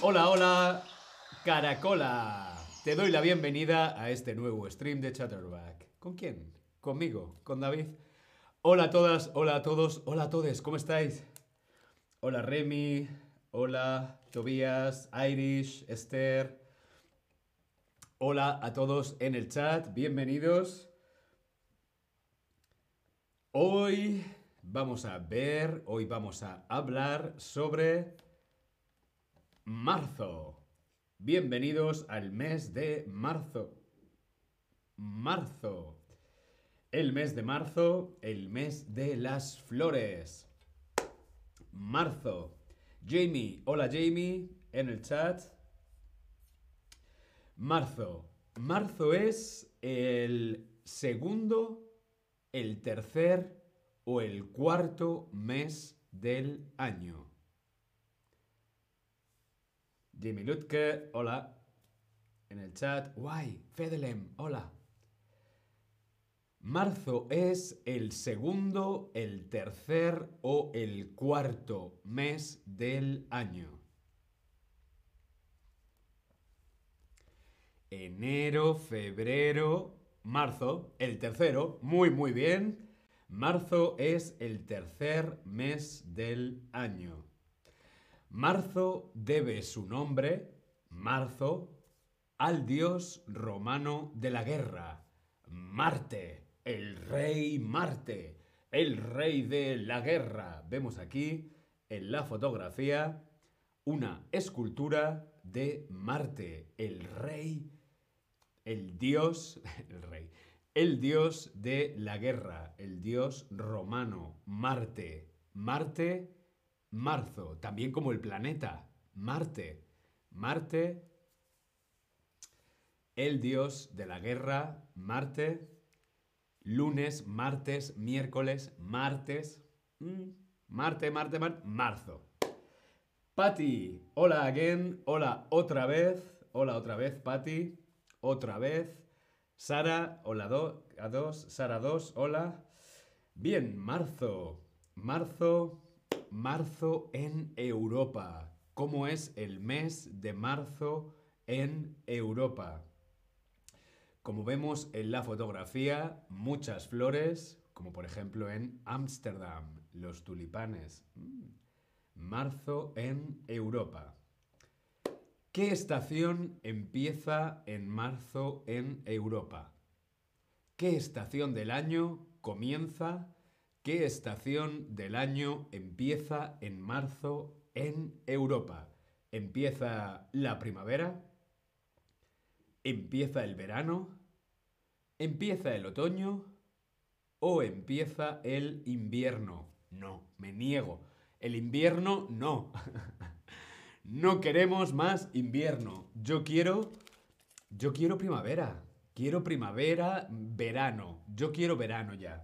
Hola, hola, Caracola. Te doy la bienvenida a este nuevo stream de Chatterback. ¿Con quién? Conmigo, con David. Hola a todas, hola a todos, hola a todos, ¿cómo estáis? Hola Remy, hola Tobías, Irish, Esther. Hola a todos en el chat, bienvenidos. Hoy vamos a ver, hoy vamos a hablar sobre marzo. Bienvenidos al mes de marzo. Marzo. El mes de marzo, el mes de las flores. Marzo. Jamie, hola Jamie, en el chat. Marzo. Marzo es el segundo, el tercer o el cuarto mes del año. Jimmy Lutke, hola. En el chat. Guay, Fedelem, hola. Marzo es el segundo, el tercer o el cuarto mes del año. Enero, febrero, marzo, el tercero, muy muy bien. Marzo es el tercer mes del año. Marzo debe su nombre, Marzo, al dios romano de la guerra, Marte, el rey Marte, el rey de la guerra. Vemos aquí en la fotografía una escultura de Marte, el rey, el dios, el rey, el dios de la guerra, el dios romano, Marte. Marte, marzo, también como el planeta, Marte. Marte, el dios de la guerra, Marte. Lunes, martes, miércoles, martes. mm, Marte, Marte, Marte, marzo. Patty, hola again, hola otra vez, hola otra vez, Patty, otra vez. Sara, hola a dos, Sara 2, hola. Bien, marzo, marzo, marzo en Europa. ¿Cómo es el mes de marzo en Europa? Como vemos en la fotografía, muchas flores, como por ejemplo en Ámsterdam, los tulipanes. Mm. Marzo en Europa. ¿Qué estación empieza en marzo en Europa? ¿Qué estación del año comienza? ¿Qué estación del año empieza en marzo en Europa? ¿Empieza la primavera? ¿Empieza el verano? ¿Empieza el otoño? ¿O empieza el invierno? No, me niego. El invierno no. no queremos más invierno. Yo quiero... Yo quiero primavera. Quiero primavera, verano. Yo quiero verano ya.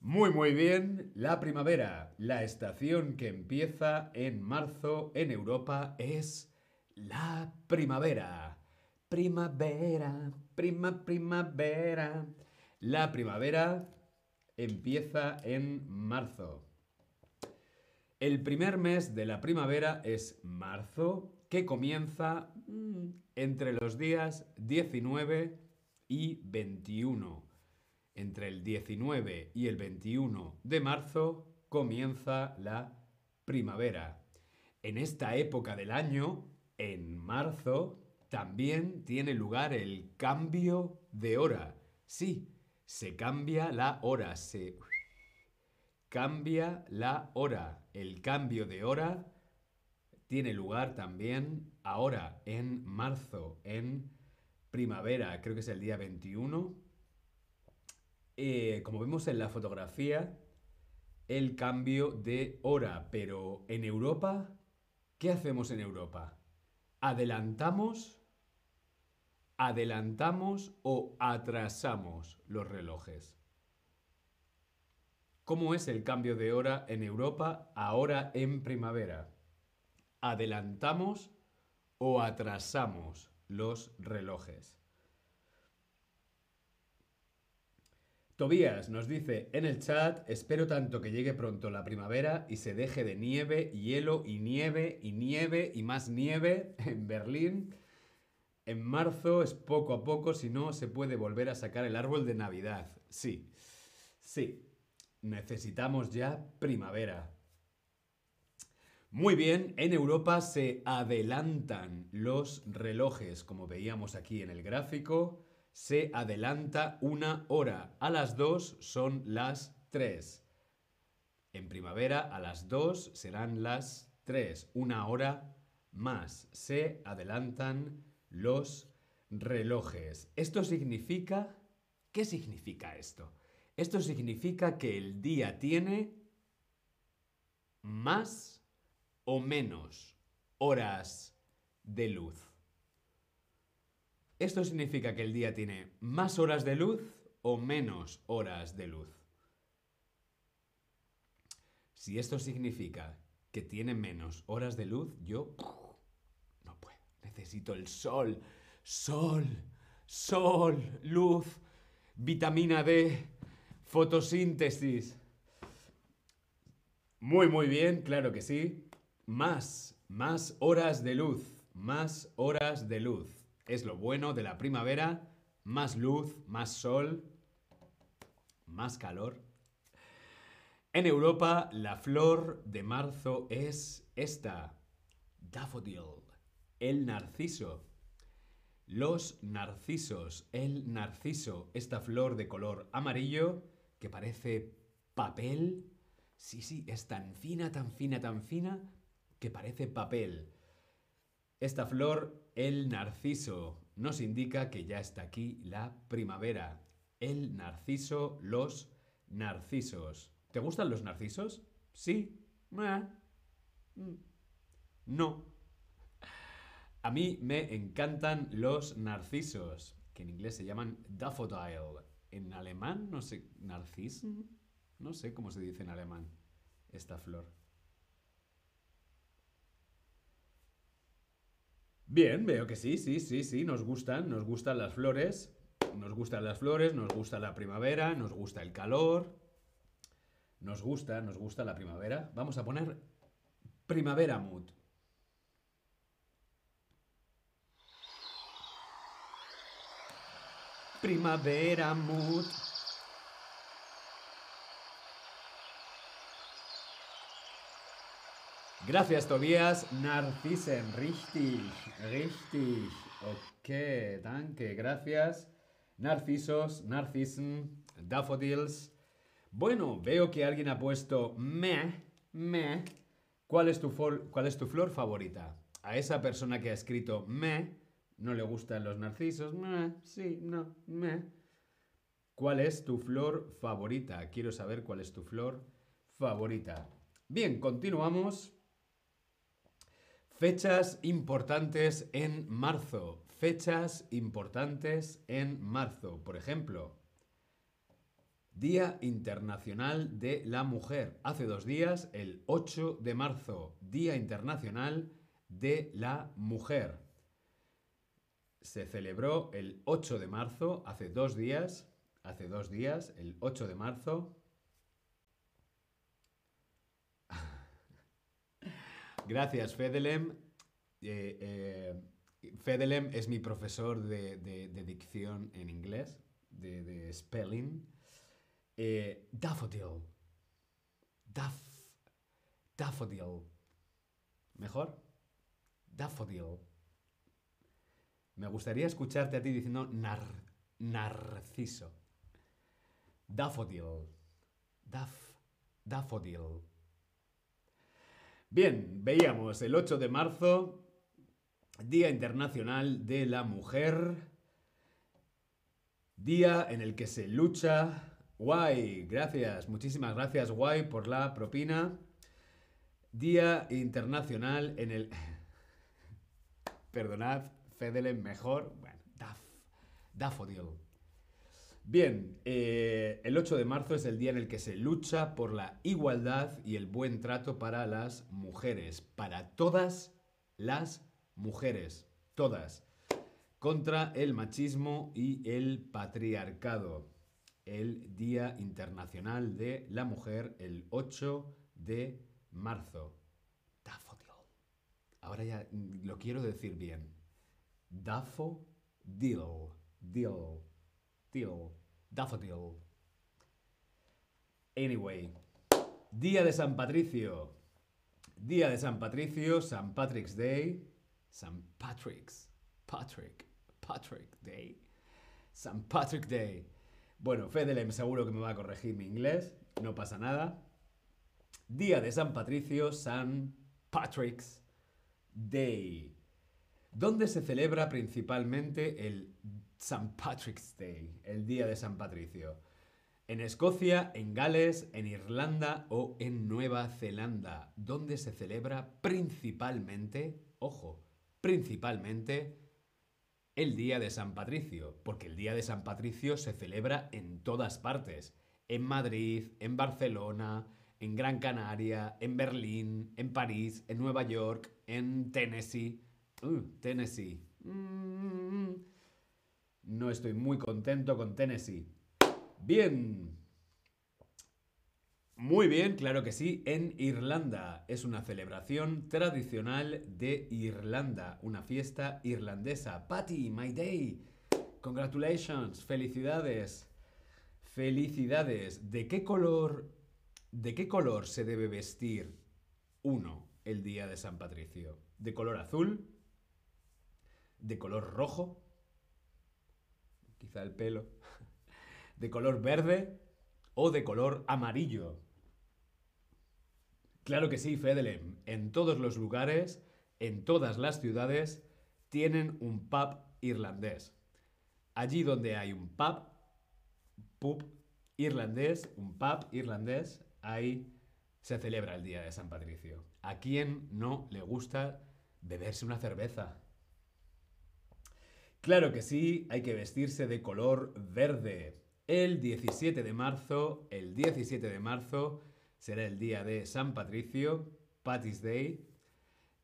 Muy, muy bien. La primavera, la estación que empieza en marzo en Europa es la primavera. Primavera, prima, primavera. La primavera empieza en marzo. El primer mes de la primavera es marzo, que comienza mm, entre los días 19 y 21. Entre el 19 y el 21 de marzo comienza la primavera. En esta época del año, en marzo, también tiene lugar el cambio de hora. Sí, se cambia la hora, se cambia la hora. El cambio de hora tiene lugar también ahora, en marzo, en primavera, creo que es el día 21. Eh, como vemos en la fotografía, el cambio de hora. Pero en Europa, ¿qué hacemos en Europa? ¿Adelantamos? ¿Adelantamos o atrasamos los relojes? ¿Cómo es el cambio de hora en Europa ahora en primavera? ¿Adelantamos o atrasamos los relojes? Tobías nos dice en el chat, espero tanto que llegue pronto la primavera y se deje de nieve, hielo y nieve y nieve y más nieve en Berlín. En marzo es poco a poco, si no se puede volver a sacar el árbol de Navidad. Sí, sí, necesitamos ya primavera. Muy bien, en Europa se adelantan los relojes, como veíamos aquí en el gráfico. Se adelanta una hora. A las dos son las tres. En primavera a las dos serán las tres. Una hora más. Se adelantan los relojes. Esto significa... ¿Qué significa esto? Esto significa que el día tiene más o menos horas de luz. Esto significa que el día tiene más horas de luz o menos horas de luz. Si esto significa que tiene menos horas de luz, yo no puedo. Necesito el sol, sol, sol, luz, vitamina D, fotosíntesis. Muy, muy bien, claro que sí. Más, más horas de luz, más horas de luz. Es lo bueno de la primavera, más luz, más sol, más calor. En Europa, la flor de marzo es esta, daffodil, el narciso. Los narcisos, el narciso, esta flor de color amarillo que parece papel. Sí, sí, es tan fina, tan fina, tan fina que parece papel. Esta flor, el narciso, nos indica que ya está aquí la primavera. El narciso, los narcisos. ¿Te gustan los narcisos? Sí. Mm. No. A mí me encantan los narcisos, que en inglés se llaman daffodil. En alemán, no sé, narcisen, no sé cómo se dice en alemán esta flor. Bien, veo que sí, sí, sí, sí, nos gustan, nos gustan las flores, nos gustan las flores, nos gusta la primavera, nos gusta el calor, nos gusta, nos gusta la primavera. Vamos a poner primavera mood. Primavera mood. Gracias, Tobias. Narcisen, richtig, richtig. Ok, danke, gracias. Narcisos, narcisen, daffodils. Bueno, veo que alguien ha puesto me, me. ¿Cuál es, tu ¿Cuál es tu flor favorita? A esa persona que ha escrito me, no le gustan los narcisos. Me, sí, no, me. ¿Cuál es tu flor favorita? Quiero saber cuál es tu flor favorita. Bien, continuamos. Fechas importantes en marzo. Fechas importantes en marzo. Por ejemplo, Día Internacional de la Mujer. Hace dos días, el 8 de marzo, Día Internacional de la Mujer. Se celebró el 8 de marzo, hace dos días, hace dos días, el 8 de marzo, Gracias, Fedelem. Eh, eh, Fedelem es mi profesor de, dicción en inglés, de, spelling. Eh, daffodil. daffodil. ¿Mejor? Daffodil. Me gustaría escucharte a ti diciendo nar, narciso. Daffodil. Daff, daffodil. Bien, veíamos el 8 de marzo, Día Internacional de la Mujer, día en el que se lucha. Guay, gracias, muchísimas gracias, Guay, por la propina. Día Internacional en el... Perdonad, Fedelen mejor. Bueno, Daf, Dafodil. Bien, eh, el 8 de marzo es el día en el que se lucha por la igualdad y el buen trato para las mujeres, para todas las mujeres, todas, contra el machismo y el patriarcado. el Día Internacional de la Mujer el 8 de marzo. Daffodil. Ahora ya lo quiero decir bien. Daffodil. Dill. Dill. Daffodil. Anyway. Día de San Patricio. Día de San Patricio, San Patrick's Day. San Patrick's. Patrick. Patrick Day. San Patrick Day. Bueno, Fedelem seguro que me va a corregir mi inglés. No pasa nada. Día de San Patricio, San Patrick's Day. ¿Dónde se celebra principalmente el St. Patrick's Day, el Día de San Patricio? En Escocia, en Gales, en Irlanda o en Nueva Zelanda, ¿Dónde se celebra principalmente, ojo, principalmente el Día de San Patricio, porque el Día de San Patricio se celebra en todas partes, en Madrid, en Barcelona, en Gran Canaria, en Berlín, en París, en Nueva York, en Tennessee. Uh, Tennessee. Mm. No estoy muy contento con Tennessee. Bien. Muy bien, claro que sí, en Irlanda. Es una celebración tradicional de Irlanda, una fiesta irlandesa. Patty, my day. Congratulations, felicidades. Felicidades. ¿De qué color ¿De qué color se debe vestir uno el día de San Patricio? ¿De color azul? ¿De color rojo? Quizá el pelo. ¿De color verde? ¿O de color amarillo? Claro que sí, Fedelem. En todos los lugares, en todas las ciudades, tienen un pub irlandés. Allí donde hay un pub, pub irlandés, un pub irlandés, ahí se celebra el Día de San Patricio. ¿A quién no le gusta beberse una cerveza? Claro que sí, hay que vestirse de color verde. El 17 de marzo, el 17 de marzo será el día de San Patricio, Patty's Day.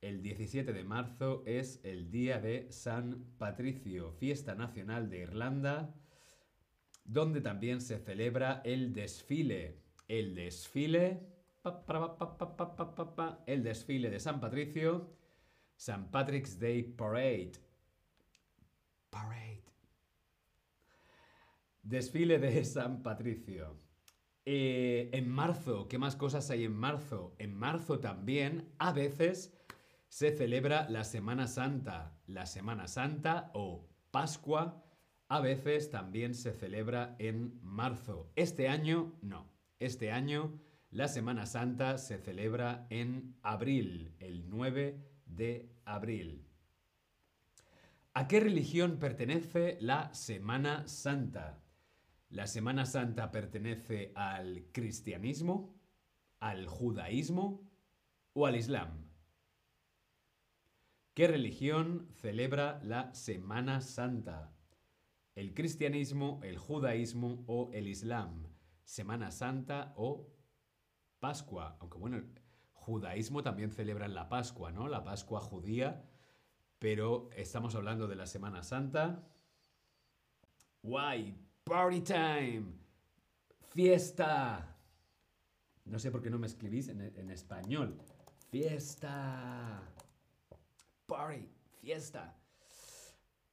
El 17 de marzo es el día de San Patricio, fiesta nacional de Irlanda, donde también se celebra el desfile el desfile, el desfile de San Patricio, San Patrick's Day Parade. Parade. Desfile de San Patricio. Eh, en marzo, ¿qué más cosas hay en marzo? En marzo también, a veces, se celebra la Semana Santa. La Semana Santa o Pascua, a veces también se celebra en marzo. Este año no. Este año la Semana Santa se celebra en abril, el 9 de abril. ¿A qué religión pertenece la Semana Santa? La Semana Santa pertenece al cristianismo, al judaísmo o al islam. ¿Qué religión celebra la Semana Santa? ¿El cristianismo, el judaísmo o el islam? Semana Santa o Pascua. Aunque bueno, el judaísmo también celebra la Pascua, ¿no? La Pascua judía. Pero estamos hablando de la Semana Santa. ¡Guay! ¡Party time! ¡Fiesta! No sé por qué no me escribís en, en español. ¡Fiesta! ¡Party! ¡Fiesta!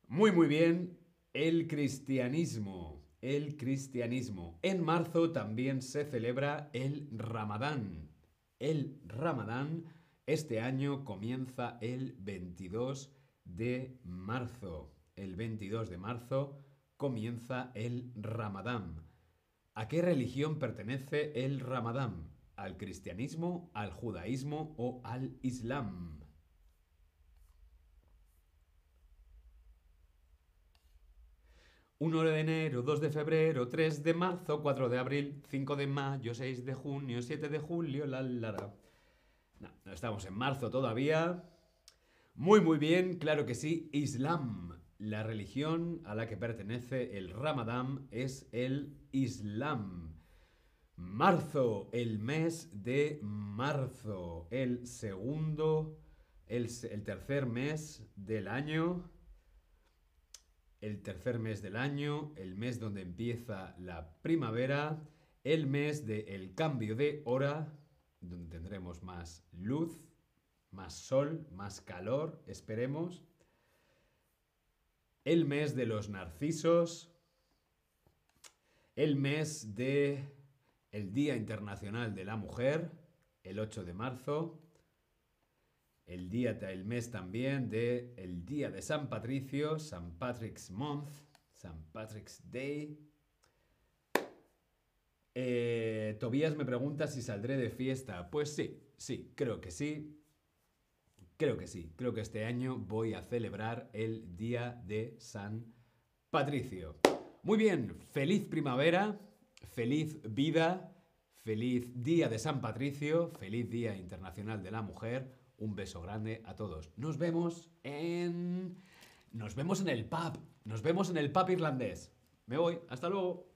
Muy, muy bien. El cristianismo el cristianismo. En marzo también se celebra el Ramadán. El Ramadán este año comienza el 22 de marzo. El 22 de marzo comienza el Ramadán. ¿A qué religión pertenece el Ramadán? ¿Al cristianismo, al judaísmo o al islam? 1 de enero, 2 de febrero, 3 de marzo, 4 de abril, 5 de mayo, 6 de junio, 7 de julio, la la la. No, estamos en marzo todavía. Muy, muy bien, claro que sí. Islam. La religión a la que pertenece el Ramadán es el Islam. Marzo, el mes de marzo. El segundo, el, el tercer mes del año el tercer mes del año, el mes donde empieza la primavera, el mes del cambio de hora, donde tendremos más luz, más sol, más calor, esperemos. El mes de los narcisos, el mes de el Día Internacional de la Mujer, el 8 de marzo, el día, el mes también de el día de San Patricio, San Patrick's Month, San Patrick's Day. Eh, Tobías me pregunta si saldré de fiesta. Pues sí, sí, creo que sí. Creo que sí. Creo que este año voy a celebrar el día de San Patricio. Muy bien, feliz primavera, feliz vida, feliz día de San Patricio, feliz día internacional de la mujer. Un beso grande a todos. Nos vemos en... Nos vemos en el pub. Nos vemos en el pub irlandés. Me voy. Hasta luego.